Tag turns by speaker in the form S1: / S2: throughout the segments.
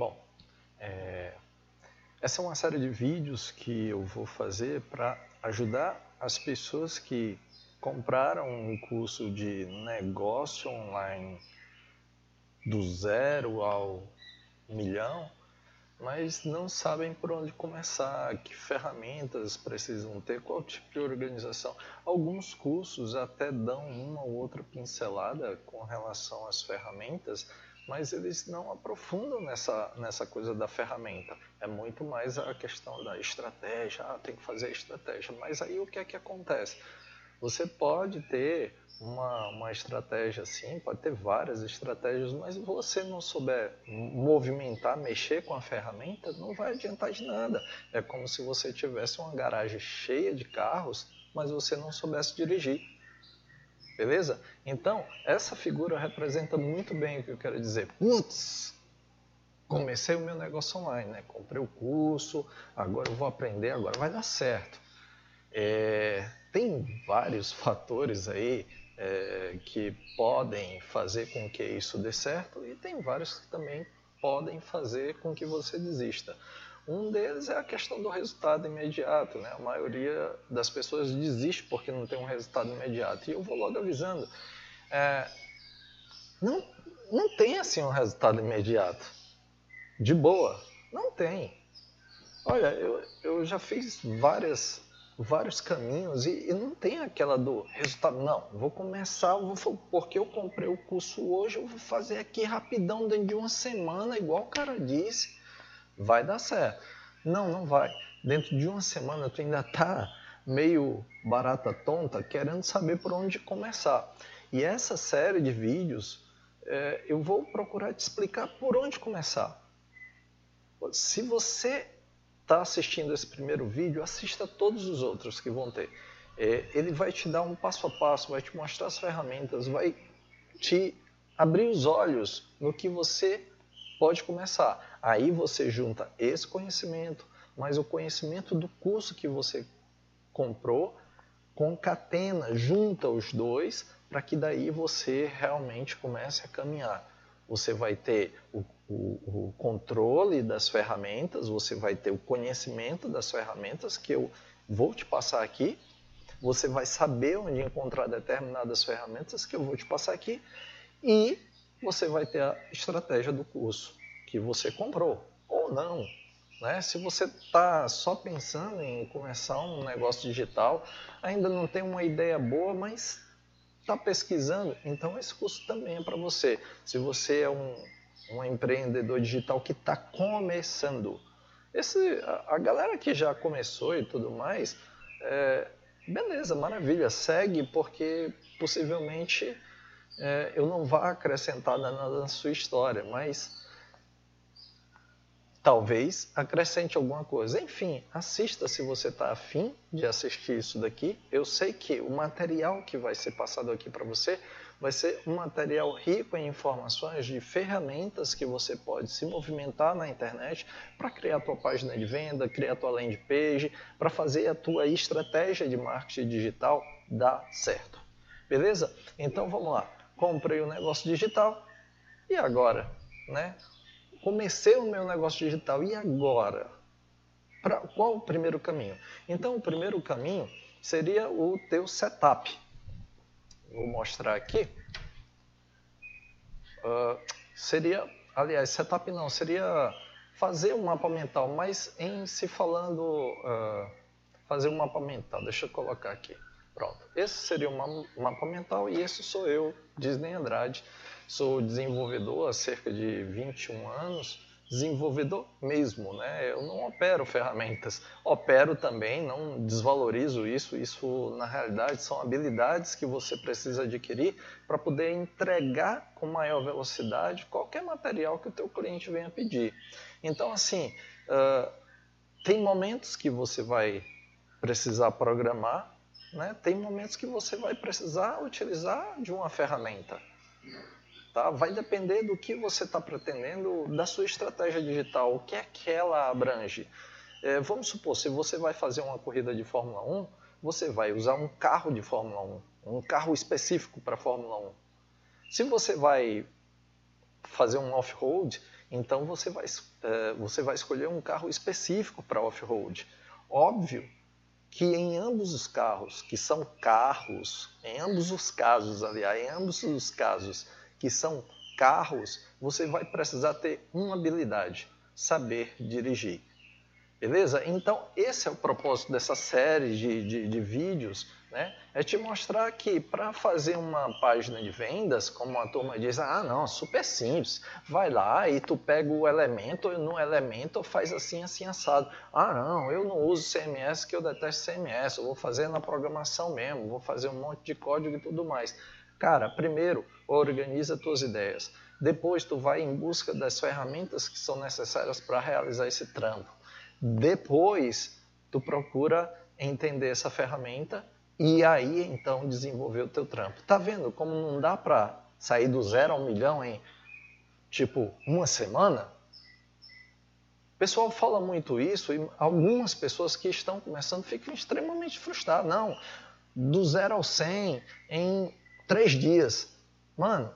S1: Bom, é, essa é uma série de vídeos que eu vou fazer para ajudar as pessoas que compraram um curso de negócio online do zero ao milhão, mas não sabem por onde começar, que ferramentas precisam ter, qual tipo de organização. Alguns cursos até dão uma ou outra pincelada com relação às ferramentas, mas eles não aprofundam nessa, nessa coisa da ferramenta. É muito mais a questão da estratégia, ah, tem que fazer a estratégia. Mas aí o que é que acontece? Você pode ter uma, uma estratégia assim, pode ter várias estratégias, mas se você não souber movimentar, mexer com a ferramenta, não vai adiantar de nada. É como se você tivesse uma garagem cheia de carros, mas você não soubesse dirigir. Beleza? Então, essa figura representa muito bem o que eu quero dizer. Putz, comecei o meu negócio online, né? comprei o curso, agora eu vou aprender, agora vai dar certo. É, tem vários fatores aí é, que podem fazer com que isso dê certo e tem vários que também podem fazer com que você desista. Um deles é a questão do resultado imediato. Né? A maioria das pessoas desiste porque não tem um resultado imediato. E eu vou logo avisando: é, não, não tem assim um resultado imediato. De boa. Não tem. Olha, eu, eu já fiz várias, vários caminhos e, e não tem aquela do resultado. Não, vou começar, vou, porque eu comprei o curso hoje, eu vou fazer aqui rapidão dentro de uma semana, igual o cara disse vai dar certo. Não, não vai. Dentro de uma semana tu ainda tá meio barata tonta querendo saber por onde começar. E essa série de vídeos é, eu vou procurar te explicar por onde começar. Se você está assistindo esse primeiro vídeo, assista todos os outros que vão ter. É, ele vai te dar um passo a passo, vai te mostrar as ferramentas, vai te abrir os olhos no que você pode começar. Aí você junta esse conhecimento, mais o conhecimento do curso que você comprou, concatena, junta os dois, para que daí você realmente comece a caminhar. Você vai ter o, o, o, controle das ferramentas, você vai ter o conhecimento das ferramentas que eu vou te passar aqui, você vai saber onde encontrar determinadas ferramentas que eu vou te passar aqui e você vai ter a estratégia do curso que você comprou, ou não. Né? Se você está só pensando em começar um negócio digital, ainda não tem uma ideia boa, mas está pesquisando, então esse curso também é para você. Se você é um, um empreendedor digital que está começando, esse, a, a, galera que já começou e tudo mais, é, beleza, maravilha, segue, porque possivelmente é, eu não vá acrescentar nada na sua história, mas talvez acrescente alguma coisa. Enfim, assista se você está afim de assistir isso daqui. Eu sei que o material que vai ser passado aqui para você vai ser um material rico em informações de ferramentas que você pode se movimentar na internet para criar a tua página de venda, criar a tua landing page, para fazer a tua estratégia de marketing digital dar certo. Beleza? Então vamos lá. Comprei o um negócio digital e agora, né? Comecei o meu negócio digital, e agora? Pra, qual o primeiro caminho? Então, o primeiro caminho seria o teu setup. Vou mostrar aqui. Uh, seria, aliás, setup não, seria fazer um mapa mental, mas em se falando, uh, fazer um mapa mental. Deixa eu colocar aqui. Pronto. Esse seria o mapa mental e esse sou eu, Disney Andrade. Sou desenvolvedor há cerca de 21 anos, desenvolvedor mesmo, né? Eu não opero ferramentas, opero também, não desvalorizo isso. Isso, na realidade, são habilidades que você precisa adquirir para poder entregar com maior velocidade qualquer material que o teu cliente venha pedir. Então, assim, uh, tem momentos que você vai precisar programar, né? tem momentos que você vai precisar utilizar de uma ferramenta. Tá? Vai depender do que você está pretendendo, da sua estratégia digital, o que é que ela abrange. É, vamos supor, se você vai fazer uma corrida de Fórmula 1, você vai usar um carro de Fórmula 1, um carro específico para Fórmula 1. Se você vai fazer um off-road, Então você vai, é, você vai escolher um carro específico para off-road. Óbvio que em ambos os carros, que são carros, em ambos os casos, aliás, em ambos os casos que são carros, você vai precisar ter uma habilidade, saber dirigir. Beleza? Então, esse é o propósito dessa série de, de, de vídeos, né? É te mostrar que para fazer uma página de vendas, como a turma diz, ah, não, super simples. Vai lá e tu pega o elemento, no elemento faz assim, assim, assado. Ah, não, eu não uso CMS que eu detesto CMS, eu vou fazer na programação mesmo, vou fazer um monte de código e tudo mais. Cara, primeiro, organiza tuas ideias. Depois, tu vai em busca das ferramentas que são necessárias para realizar esse trampo. Depois, tu procura entender essa ferramenta e aí então desenvolver o teu trampo. Tá vendo como não dá para sair do zero ao milhão em tipo uma semana? O pessoal fala muito isso e algumas pessoas que estão começando ficam extremamente frustradas. Não, do zero ao cem em três dias. Mano,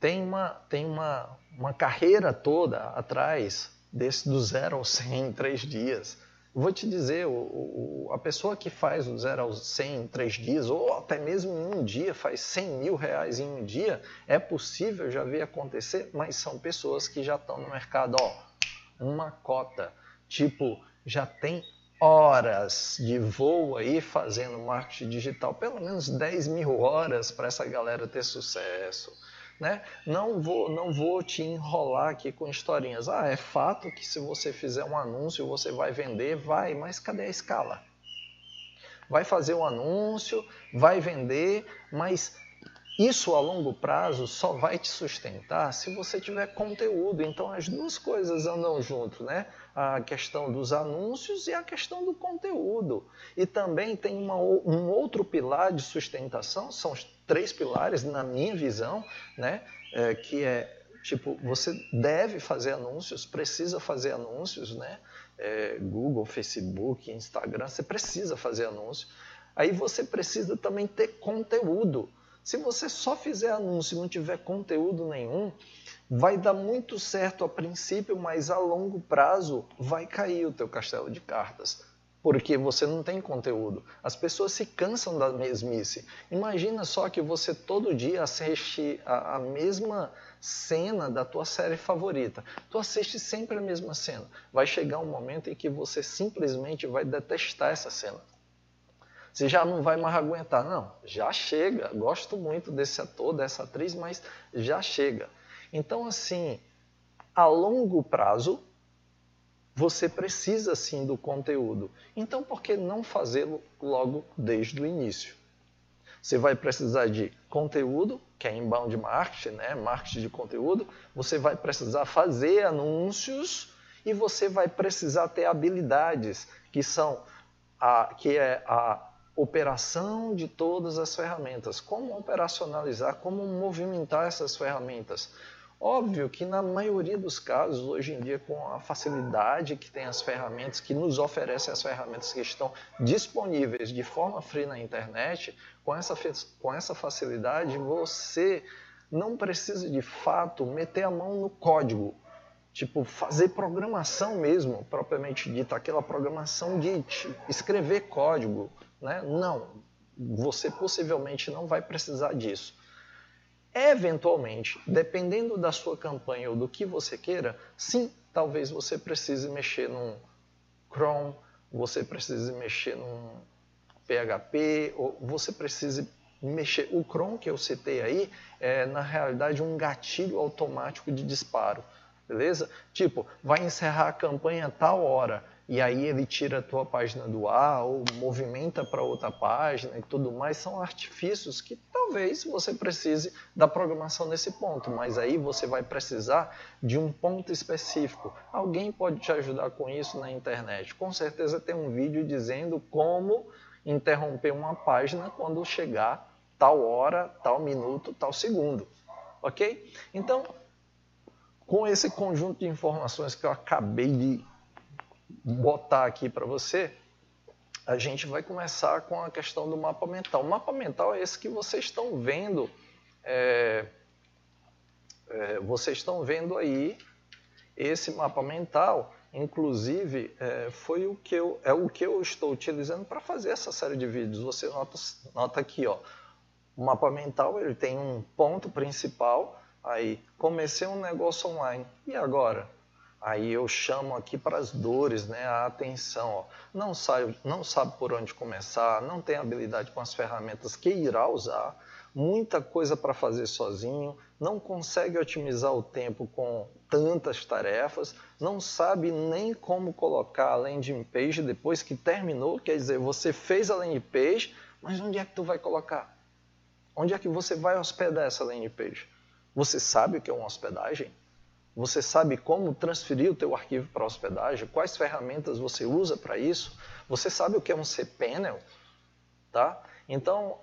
S1: tem uma, tem uma, uma carreira toda atrás desse do zero ao 100 em três dias. Vou te dizer, o, o, a pessoa que faz do zero ao 100 em três dias, ou até mesmo em um dia, faz 100 mil reais em um dia, é possível, já ver acontecer, mas são pessoas que já estão no mercado, ó, uma cota, tipo, já tem horas de voo aí fazendo marketing digital, pelo menos 10 mil horas para essa galera ter sucesso. Né? Não, vou, não vou te enrolar aqui com historinhas. Ah, é fato que se você fizer um anúncio você vai vender, vai, mas cadê a escala? Vai fazer um anúncio, vai vender, mas isso a longo prazo só vai te sustentar se você tiver conteúdo. Então as duas coisas andam junto, né? A questão dos anúncios e a questão do conteúdo. E também tem uma, um outro pilar de sustentação, são os três pilares, na minha visão, né? É, que é tipo, você deve fazer anúncios, precisa fazer anúncios, né? É, Google, Facebook, Instagram, você precisa fazer anúncio. Aí você precisa também ter conteúdo. Se você só fizer anúncio e não tiver conteúdo nenhum, vai dar muito certo a princípio, mas a longo prazo vai cair o teu castelo de cartas porque você não tem conteúdo. As pessoas se cansam da mesmice. Imagina só que você todo dia assiste a, a, mesma cena da tua série favorita. Tu assiste sempre a mesma cena. Vai chegar um momento em que você simplesmente vai detestar essa cena. Você já não vai mais aguentar. Não, já chega. Gosto muito desse ator, dessa atriz, mas já chega. Então, assim, a longo prazo, você precisa sim do conteúdo. Então, por que não fazê-lo logo desde o início? Você vai precisar de conteúdo, que é inbound marketing, né? marketing de conteúdo. Você vai precisar fazer anúncios e você vai precisar ter habilidades, que são a, que é a operação de todas as ferramentas. Como operacionalizar, como movimentar essas ferramentas. Óbvio que na maioria dos casos, hoje em dia, com a facilidade que tem as ferramentas, que nos oferecem as ferramentas que estão disponíveis de forma free na internet, com essa, com essa facilidade você não precisa de fato meter a mão no código. Tipo, fazer programação mesmo, propriamente dita, aquela programação de escrever código. Né? Não, você possivelmente não vai precisar disso. Eventualmente, dependendo da sua campanha ou do que você queira, sim, talvez você precise mexer num Chrome, você precise mexer num PHP, ou você precise mexer. O Chrome que eu citei aí é, na realidade, um gatilho automático de disparo, beleza? Tipo, vai encerrar a campanha a tal hora e aí ele tira a tua página do ar ou movimenta para outra página e tudo mais, são artifícios que talvez você precise da programação nesse ponto, mas aí você vai precisar de um ponto específico. Alguém pode te ajudar com isso na internet. Com certeza tem um vídeo dizendo como interromper uma página quando chegar tal hora, tal minuto, tal segundo. Ok? Então, com esse conjunto de informações que eu acabei de botar aqui para você, a gente vai começar com a questão do mapa mental. O mapa mental é esse que vocês estão vendo. É, é, vocês estão vendo aí esse mapa mental, inclusive é, foi o que eu, é o que eu estou utilizando para fazer essa série de vídeos. Você nota, nota aqui, ó, o mapa mental ele tem um ponto principal, aí comecei um negócio online, e agora? Aí eu chamo aqui para as dores, né, a atenção. Ó. Não, sabe, não sabe por onde começar, não tem habilidade com as ferramentas que irá usar, muita coisa para fazer sozinho, não consegue otimizar o tempo com tantas tarefas, não sabe nem como colocar a landing page depois que terminou, quer dizer, você fez a landing page, mas onde é que tu vai colocar? Onde é que você vai hospedar essa landing page? Você sabe o que é uma hospedagem? Você sabe como transferir o teu arquivo para hospedagem? Quais ferramentas você usa para isso? Você sabe o que é um cPanel? Tá? Então,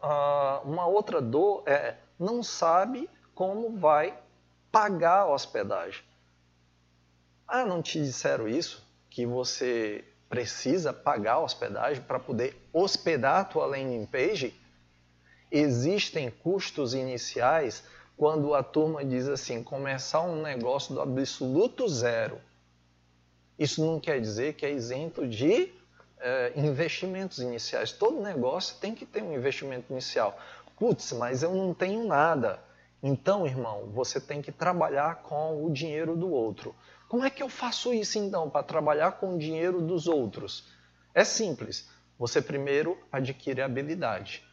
S1: uma outra dor é não sabe como vai pagar a hospedagem. Ah, não te disseram isso? Que você precisa pagar a hospedagem para poder hospedar a tua landing page? Existem custos iniciais quando a turma diz assim, começar um negócio do absoluto zero. Isso não quer dizer que é isento de é, investimentos iniciais. Todo negócio tem que ter um investimento inicial. Putz, mas eu não tenho nada. Então, irmão, você tem que trabalhar com o dinheiro do outro. Como é que eu faço isso então para trabalhar com o dinheiro dos outros? É simples. Você primeiro adquire habilidade.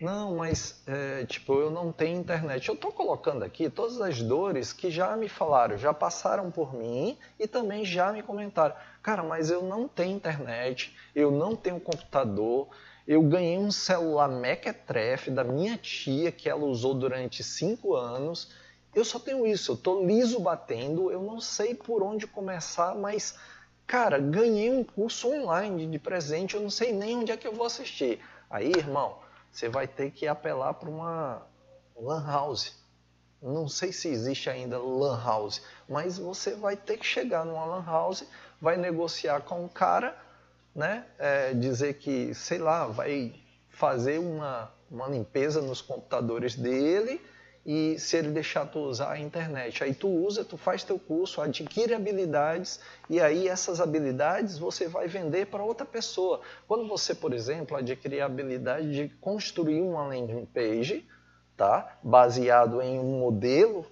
S1: Não, mas é, tipo, eu não tenho internet. Eu estou colocando aqui todas as dores que já me falaram, já passaram por mim e também já me comentaram. Cara, mas eu não tenho internet, eu não tenho computador, eu ganhei um celular mequetrefe da minha tia que ela usou durante cinco anos. Eu só tenho isso, eu estou liso batendo, eu não sei por onde começar, mas, cara, ganhei um curso online de presente, eu não sei nem onde é que eu vou assistir. Aí, irmão você vai ter que apelar para uma lan house. Não sei se existe ainda lan house, mas você vai ter que chegar numa lan house, vai negociar com o cara, né? É, dizer que, sei lá, vai fazer uma, uma limpeza nos computadores dele e se ele deixar tu usar a internet. Aí tu usa, tu faz teu curso, adquire habilidades e aí essas habilidades você vai vender para outra pessoa. Quando você, por exemplo, adquirir a habilidade de construir uma landing page, tá? Baseado em um modelo,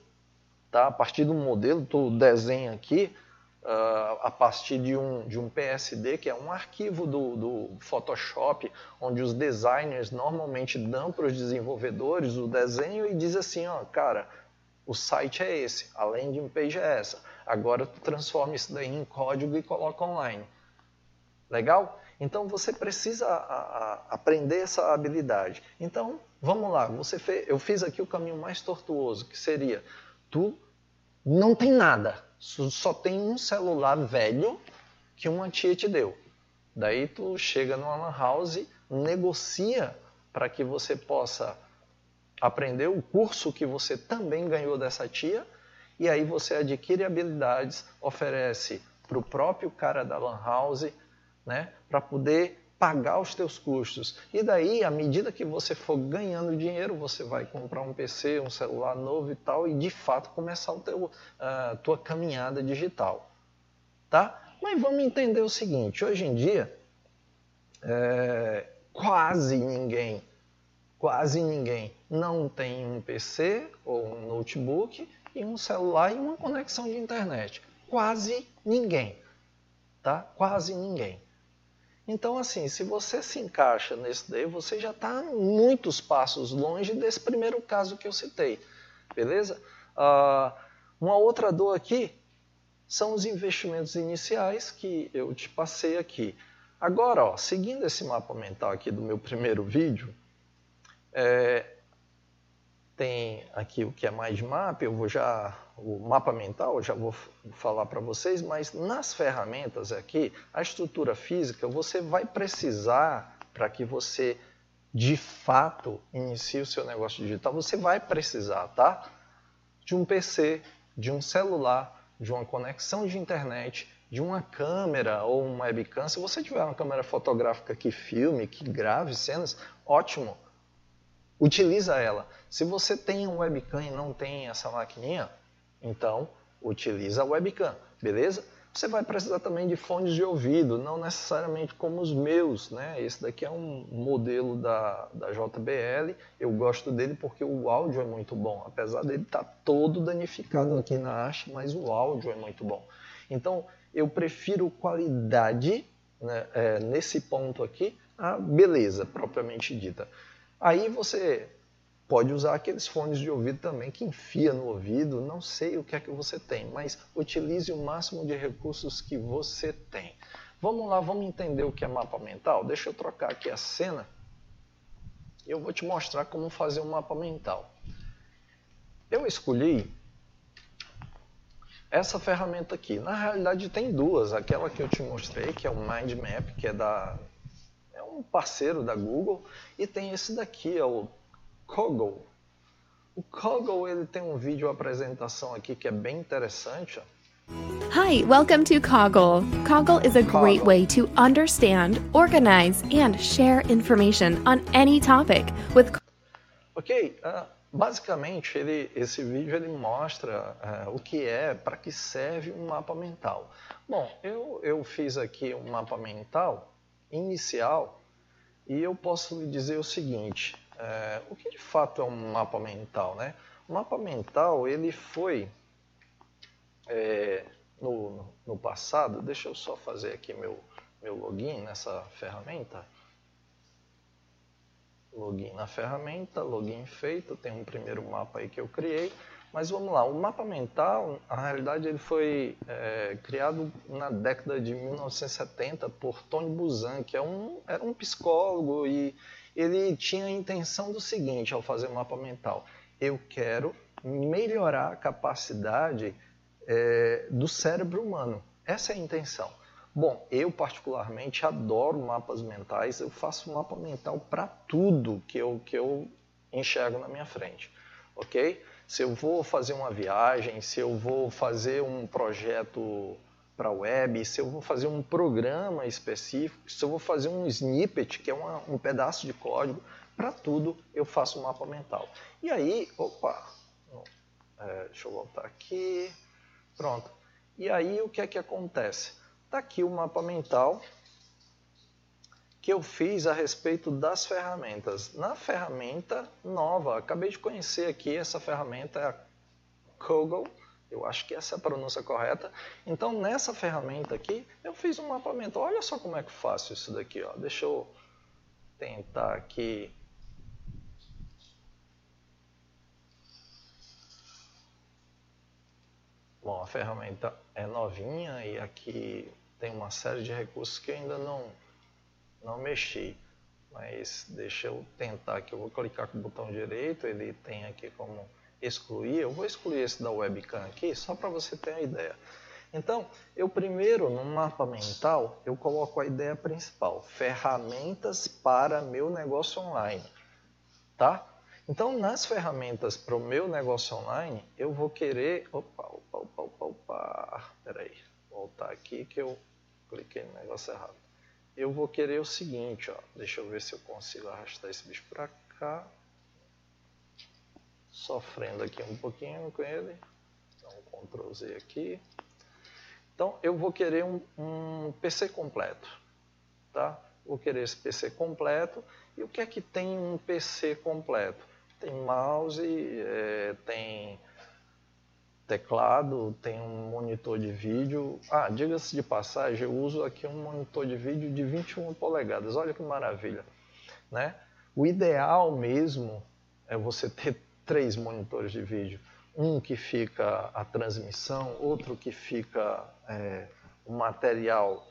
S1: tá? A partir de um modelo, tu desenha aqui, uh, a partir de um, de um PSD, que é um arquivo do, do Photoshop, onde os designers normalmente dão para os desenvolvedores o desenho e diz assim, ó, cara, o site é esse, a landing page é essa. Agora tu transforma isso daí em código e coloca online. Legal? Então você precisa a, a, aprender essa habilidade. Então, vamos lá, você fez, eu fiz aqui o caminho mais tortuoso, que seria tu não tem nada, só tem um celular velho que uma tia te deu. Daí tu chega numa lan house, negocia para que você possa aprender o curso que você também ganhou dessa tia, e aí você adquire habilidades, oferece para o próprio cara da lan house, né, para poder pagar os teus custos. E daí, à medida que você for ganhando dinheiro, você vai comprar um PC, um celular novo e tal, e de fato começar a uh, tua caminhada digital. Tá? Mas vamos entender o seguinte, hoje em dia, é, quase ninguém, quase ninguém não tem um PC ou um notebook e um celular e uma conexão de internet. Quase ninguém, tá? Quase ninguém. Então, assim, se você se encaixa nesse daí, você já está muitos passos longe desse primeiro caso que eu citei, beleza? Uh, uma outra dor aqui são os investimentos iniciais que eu te passei aqui. Agora, ó, seguindo esse mapa mental aqui do meu primeiro vídeo, é, tem aqui o que é mais map, eu vou já o mapa mental, eu já vou falar para vocês, mas nas ferramentas aqui, a estrutura física, você vai precisar para que você de fato inicie o seu negócio digital, você vai precisar, tá? De um PC, de um celular, de uma conexão de internet, de uma câmera ou uma webcam. Se você tiver uma câmera fotográfica que filme, que grave cenas, ótimo utiliza ela. Se você tem um webcam e não tem essa maquininha, Então, utiliza a webcam, beleza? Você vai precisar também de fones de ouvido, não necessariamente como os meus, né? Esse daqui é um modelo da, da JBL, eu gosto dele porque o áudio é muito bom, apesar dele estar tá todo danificado aqui na haste, mas o áudio é muito bom. Então, eu prefiro qualidade né, é, nesse ponto aqui, a beleza propriamente dita. Aí você Pode usar aqueles fones de ouvido também que enfia no ouvido, não sei o que é que você tem, mas utilize o máximo de recursos que você tem. Vamos lá, vamos entender o que é mapa mental? Deixa eu trocar aqui a cena. Eu vou te mostrar como fazer um mapa mental. Eu escolhi essa ferramenta aqui. Na realidade tem duas, aquela que eu te mostrei, que é o Mind Map, que é da é um parceiro da Google, e tem esse daqui, é o Koggle. O Koggle ele tem um vídeo apresentação aqui que é bem interessante.
S2: Hi, welcome to Coggle. Coggle is a great way to understand, organize, and share information on any topic with.
S1: Ok, uh, basicamente ele, esse vídeo ele mostra uh, o que é, para que serve um mapa mental. Bom, eu, eu fiz aqui um mapa mental inicial e eu posso lhe dizer o seguinte: é, o que de fato é um mapa mental? Né? O mapa mental ele foi é, no, no passado, deixa eu só fazer aqui meu, meu login nessa ferramenta. Login na ferramenta, login feito, tem um primeiro mapa aí que eu criei. Mas vamos lá, o mapa mental, na realidade, ele foi é, criado na década de 1970 por Tony Buzan, que é um, era um psicólogo e ele tinha a intenção do seguinte ao fazer o mapa mental: eu quero melhorar a capacidade é, do cérebro humano. Essa é a intenção. Bom, eu particularmente adoro mapas mentais, eu faço mapa mental para tudo que eu, que eu enxergo na minha frente, ok? Se eu vou fazer uma viagem, se eu vou fazer um projeto para a web, se eu vou fazer um programa específico, se eu vou fazer um snippet, que é uma, um pedaço de código, para tudo eu faço um mapa mental. E aí, opa, é, deixa eu voltar aqui, pronto. E aí o que é que acontece? Está aqui o mapa mental que eu fiz a respeito das ferramentas. Na ferramenta nova, acabei de conhecer aqui, essa ferramenta é a Kogel, eu acho que essa é a pronúncia correta. Então, nessa ferramenta aqui, eu fiz um mapeamento. Olha só como é que eu faço isso daqui. Ó. Deixa eu tentar aqui. Bom, a ferramenta é novinha e aqui tem uma série de recursos que eu ainda não, não mexi. Mas deixa eu tentar aqui. Eu vou clicar com o botão direito. Ele tem aqui como excluir, eu vou excluir esse da webcam aqui, só para você ter a ideia. Então, eu primeiro, no mapa mental, eu coloco a ideia principal, ferramentas para meu negócio online, tá? Então, nas ferramentas para o meu negócio online, eu vou querer... Opa, opa, opa, opa, opa, peraí, voltar aqui que eu cliquei no negócio errado. Eu vou querer o seguinte, ó, deixa eu ver se eu consigo arrastar esse bicho para cá sofrendo aqui um pouquinho com ele. Então, Ctrl Z aqui. Então, eu vou querer um, um PC completo, tá? Vou querer esse PC completo. E o que é que tem um PC completo? Tem mouse, é, tem teclado, tem um monitor de vídeo. Ah, diga-se de passagem, eu uso aqui um monitor de vídeo de 21 polegadas. Olha que maravilha, né? O ideal mesmo é você ter três monitores de vídeo. Um que fica a transmissão, outro que fica é, o material,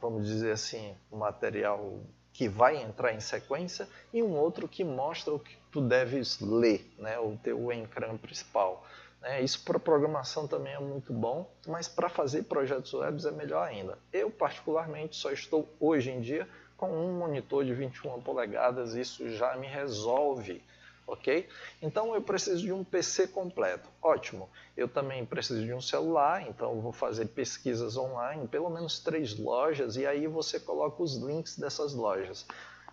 S1: vamos dizer assim, o material que vai entrar em sequência e um outro que mostra o que tu deves ler, né, o teu ecrã principal. Né? Isso para programação também é muito bom, mas para fazer projetos web é melhor ainda. Eu, particularmente, só estou hoje em dia com um monitor de 21 polegadas, isso já me resolve ok? Então eu preciso de um PC completo. Ótimo. Eu também preciso de um celular, então vou fazer pesquisas online, pelo menos três lojas, e aí você coloca os links dessas lojas.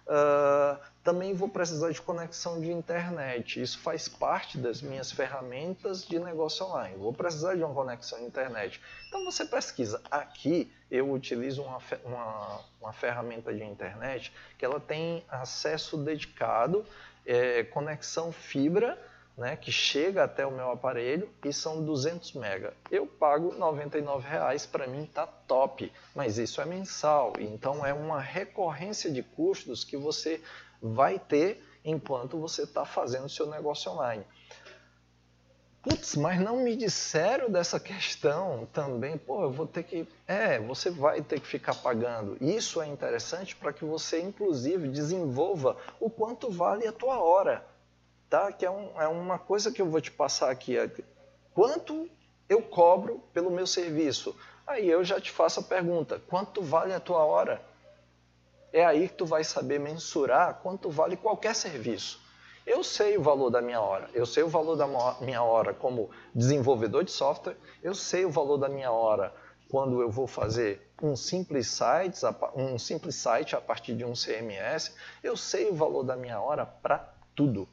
S1: Uh, também vou precisar de conexão de internet. Isso faz parte das minhas ferramentas de negócio online. Vou precisar de uma conexão de internet. Então você pesquisa. Aqui eu utilizo uma, uma, uma ferramenta de internet que ela tem acesso dedicado, é, conexão fibra, né, que chega até o meu aparelho e são 200 mega. Eu pago R$ 99,00, para mim tá top, mas isso é mensal, então é uma recorrência de custos que você vai ter enquanto você está fazendo seu negócio online. Putz, mas não me disseram dessa questão também. Pô, eu vou ter que. É, você vai ter que ficar pagando. Isso é interessante para que você, inclusive, desenvolva o quanto vale a tua hora. Tá? Que é, um, é uma coisa que eu vou te passar aqui. Quanto eu cobro pelo meu serviço? Aí eu já te faço a pergunta: quanto vale a tua hora? é aí que tu vai saber mensurar quanto vale qualquer serviço. Eu sei o valor da minha hora, eu sei o valor da minha hora como desenvolvedor de software, eu sei o valor da minha hora quando eu vou fazer um simples site, um simples site a partir de um CMS, eu sei o valor da minha hora para tudo,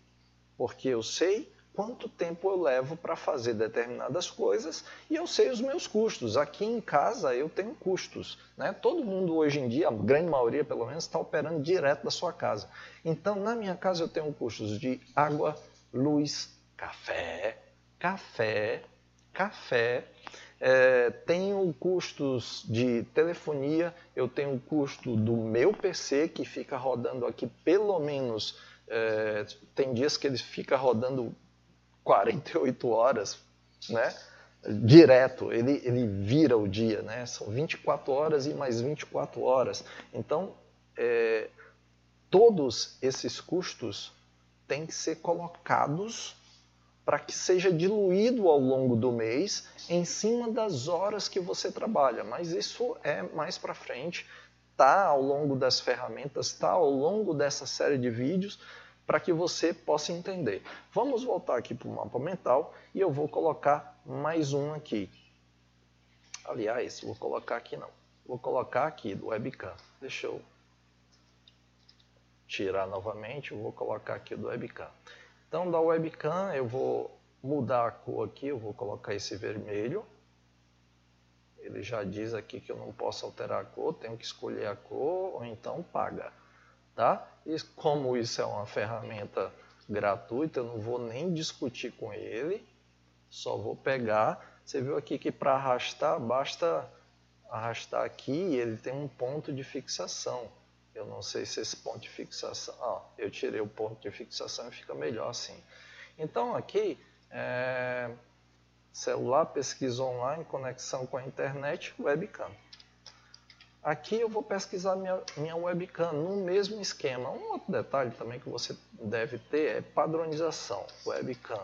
S1: porque eu sei quanto tempo eu levo para fazer determinadas coisas e eu sei os meus custos. Aqui em casa eu tenho custos. Né? Todo mundo hoje em dia, a grande maioria pelo menos, está operando direto da sua casa. Então, na minha casa eu tenho custos de água, luz, café, café, café. É, tenho custos de telefonia, eu tenho custo do meu PC que fica rodando aqui pelo menos. É, tem dias que ele fica rodando 48 horas, né? Direto, ele, ele vira o dia, né? São 24 horas e mais 24 horas. Então, é, todos esses custos têm que ser colocados para que seja diluído ao longo do mês em cima das horas que você trabalha. Mas isso é mais para frente, tá ao longo das ferramentas, tá ao longo dessa série de vídeos, para que você possa entender. Vamos voltar aqui para o mapa mental e eu vou colocar mais um aqui. Aliás, vou colocar aqui não. Vou colocar aqui do webcam. Deixa eu tirar novamente, vou colocar aqui do webcam. Então, da webcam eu vou mudar a cor aqui, eu vou colocar esse vermelho. Ele já diz aqui que eu não posso alterar a cor, tenho que escolher a cor ou então paga. Tá? E como isso é uma ferramenta gratuita, eu não vou nem discutir com ele, só vou pegar. Você viu aqui que para arrastar, basta arrastar aqui e ele tem um ponto de fixação. Eu não sei se esse ponto de fixação... Ah, eu tirei o ponto de fixação e fica melhor assim. Então aqui, é... celular, pesquisa online, conexão com a internet, webcam. Aqui eu vou pesquisar minha, minha webcam no mesmo esquema. Um outro detalhe também que você deve ter é padronização. Webcam.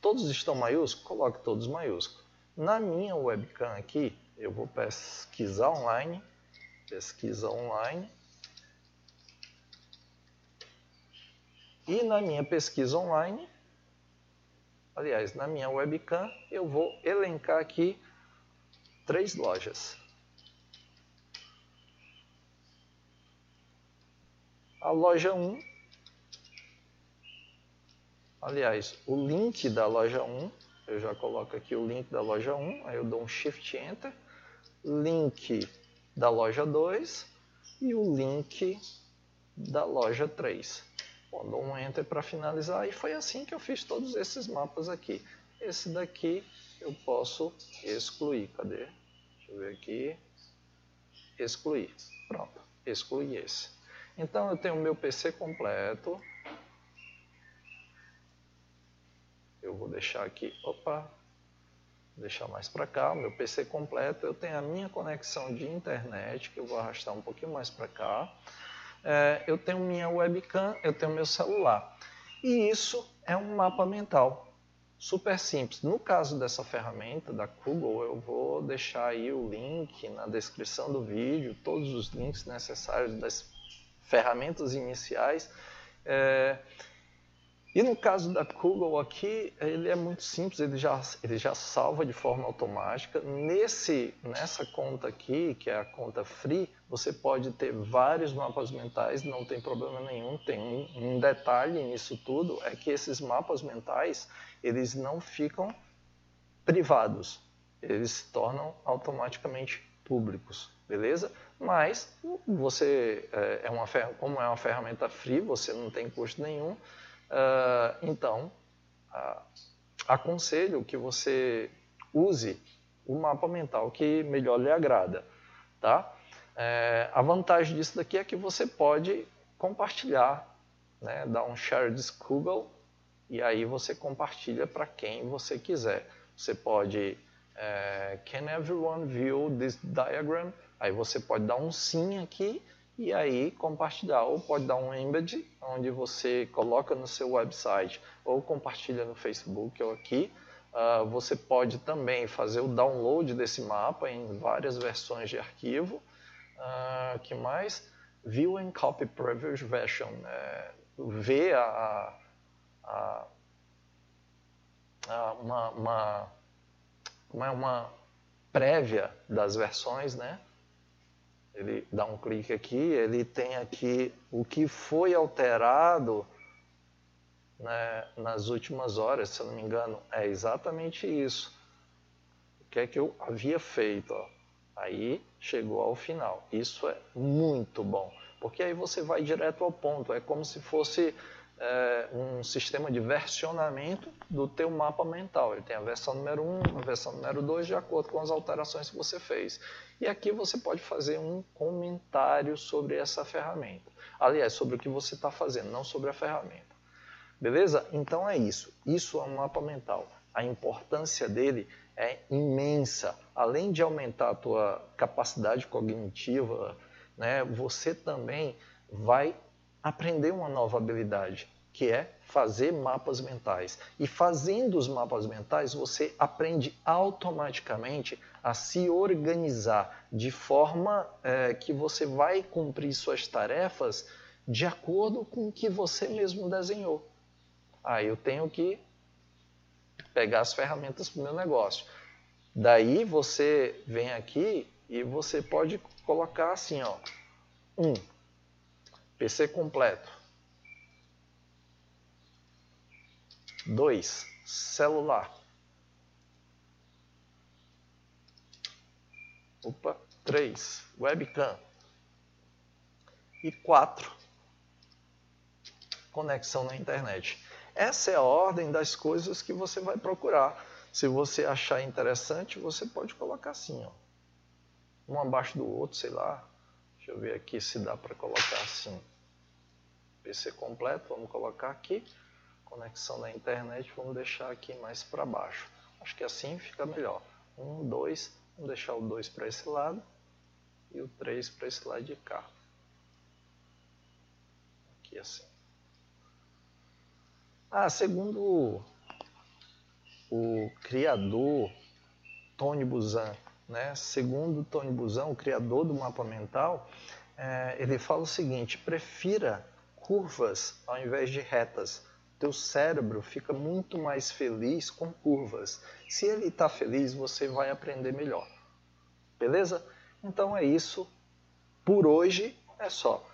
S1: Todos estão maiúsculos? Coloque todos maiúsculos. Na minha webcam aqui, eu vou pesquisar online. Pesquisa online. E na minha pesquisa online, aliás, na minha webcam, eu vou elencar aqui três lojas. A loja 1. Aliás, o link da loja 1, eu já coloco aqui o link da loja 1, aí eu dou um Shift Enter, link da loja 2 e o link da loja 3. Bom, dou um Enter para finalizar e foi assim que eu fiz todos esses mapas aqui. Esse daqui eu posso excluir. Cadê? Deixa eu ver aqui. Excluir. Pronto, excluí esse. Então eu tenho o meu PC completo. Eu vou deixar aqui, opa, deixar mais para cá, meu PC completo. Eu tenho a minha conexão de internet, que eu vou arrastar um pouquinho mais para cá. É, eu tenho minha webcam, eu tenho meu celular. E isso é um mapa mental. Super simples. No caso dessa ferramenta da Google, eu vou deixar aí o link na descrição do vídeo, todos os links necessários das ferramentas iniciais. É, E no caso da Google aqui, ele é muito simples, ele já, ele já salva de forma automática. Nesse, nessa conta aqui, que é a conta free, você pode ter vários mapas mentais, não tem problema nenhum. Tem um, um detalhe nisso tudo, é que esses mapas mentais, eles não ficam privados, eles se tornam automaticamente públicos, beleza? Mas você é, é uma como é uma ferramenta free, você não tem custo nenhum. Uh, então, uh, aconselho que você use o mapa mental que melhor lhe agrada, tá? É, a vantagem disso daqui é que você pode compartilhar, né, dar um share this Google e aí você compartilha para quem você quiser. Você pode, é, can everyone view this diagram? Aí você pode dar um sim aqui e aí compartilhar. Ou pode dar um embed, onde você coloca no seu website ou compartilha no Facebook ou aqui. Uh, você pode também fazer o download desse mapa em várias versões de arquivo. Uh, que mais? View and Copy Previous Version. É, ver a, a, a, uma, uma, uma, uma prévia das versões, né? ele dá um clique aqui, ele tem aqui o que foi alterado né, nas últimas horas, se eu não me engano, é exatamente isso. O que é que eu havia feito? Ó. Aí chegou ao final. Isso é muito bom, porque aí você vai direto ao ponto. É como se fosse é, um sistema de versionamento do teu mapa mental. Ele tem a versão número 1, a versão número 2, de acordo com as alterações que você fez. E aqui você pode fazer um comentário sobre essa ferramenta. Aliás, sobre o que você está fazendo, não sobre a ferramenta. Beleza? Então é isso. Isso é um mapa mental. A importância dele é imensa. Além de aumentar a tua capacidade cognitiva, né, você também vai aprender uma nova habilidade, que é fazer mapas mentais. E fazendo os mapas mentais, você aprende automaticamente a se organizar de forma é, que você vai cumprir suas tarefas de acordo com o que você mesmo desenhou. Aí ah, eu tenho que pegar as ferramentas para o meu negócio. Daí você vem aqui e você pode colocar assim, ó, um, PC completo. 2. Celular. Opa, 3. Webcam. E 4. Conexão na internet. Essa é a ordem das coisas que você vai procurar. Se você achar interessante, você pode colocar assim, ó. Um abaixo do outro, sei lá. Deixa eu ver aqui se dá para colocar assim. PC completo, vamos colocar aqui. Conexão na internet, vamos deixar aqui mais para baixo. Acho que assim fica melhor. Um, dois, vamos deixar o 2 para esse lado e o 3 para esse lado de cá. Aqui assim. Ah, segundo o, o criador Tony Buzan, né? Segundo Tony Buzan, o criador do mapa mental, é, ele fala o seguinte: prefira curvas ao invés de retas. Teu cérebro fica muito mais feliz com curvas. Se ele está feliz, você vai aprender melhor. Beleza? Então é isso. Por hoje é só.